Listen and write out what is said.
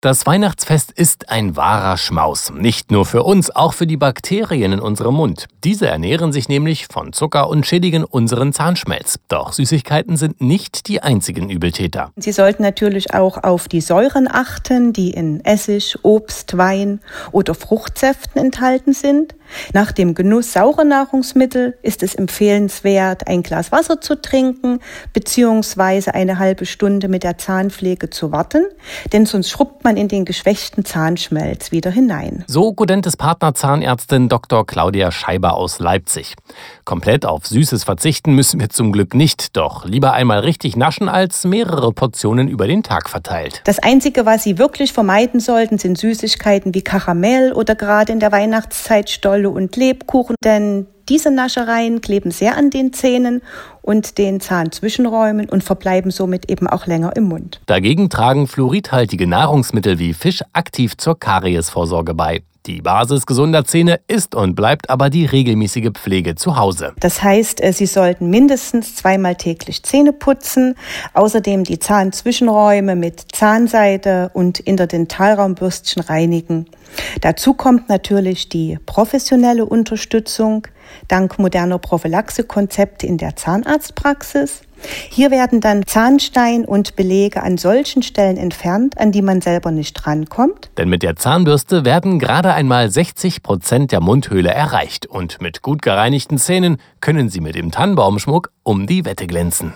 Das Weihnachtsfest ist ein wahrer Schmaus. Nicht nur für uns, auch für die Bakterien in unserem Mund. Diese ernähren sich nämlich von Zucker und schädigen unseren Zahnschmelz. Doch Süßigkeiten sind nicht die einzigen Übeltäter. Sie sollten natürlich auch auf die Säuren achten, die in Essig, Obst, Wein oder Fruchtsäften enthalten sind. Nach dem Genuss saurer Nahrungsmittel ist es empfehlenswert, ein Glas Wasser zu trinken bzw. eine halbe Stunde mit der Zahnpflege zu warten, denn sonst schrubbt man in den geschwächten Zahnschmelz wieder hinein. So Gudentes Partnerzahnärztin Dr. Claudia Scheiber aus Leipzig. Komplett auf Süßes verzichten müssen wir zum Glück nicht, doch lieber einmal richtig naschen als mehrere Portionen über den Tag verteilt. Das Einzige, was Sie wirklich vermeiden sollten, sind Süßigkeiten wie Karamell oder gerade in der Weihnachtszeit Knolle und Lebkuchen, denn diese Naschereien kleben sehr an den Zähnen und den Zahnzwischenräumen und verbleiben somit eben auch länger im Mund. Dagegen tragen fluoridhaltige Nahrungsmittel wie Fisch aktiv zur Kariesvorsorge bei. Die Basis gesunder Zähne ist und bleibt aber die regelmäßige Pflege zu Hause. Das heißt, äh, Sie sollten mindestens zweimal täglich Zähne putzen, außerdem die Zahnzwischenräume mit Zahnseide und Interdentalraumbürstchen reinigen. Dazu kommt natürlich die professionelle Unterstützung dank moderner Prophylaxekonzepte in der Zahnarztpraxis. Hier werden dann Zahnstein und Belege an solchen Stellen entfernt, an die man selber nicht rankommt. Denn mit der Zahnbürste werden gerade einmal 60 Prozent der Mundhöhle erreicht und mit gut gereinigten Zähnen können Sie mit dem Tannenbaumschmuck um die Wette glänzen.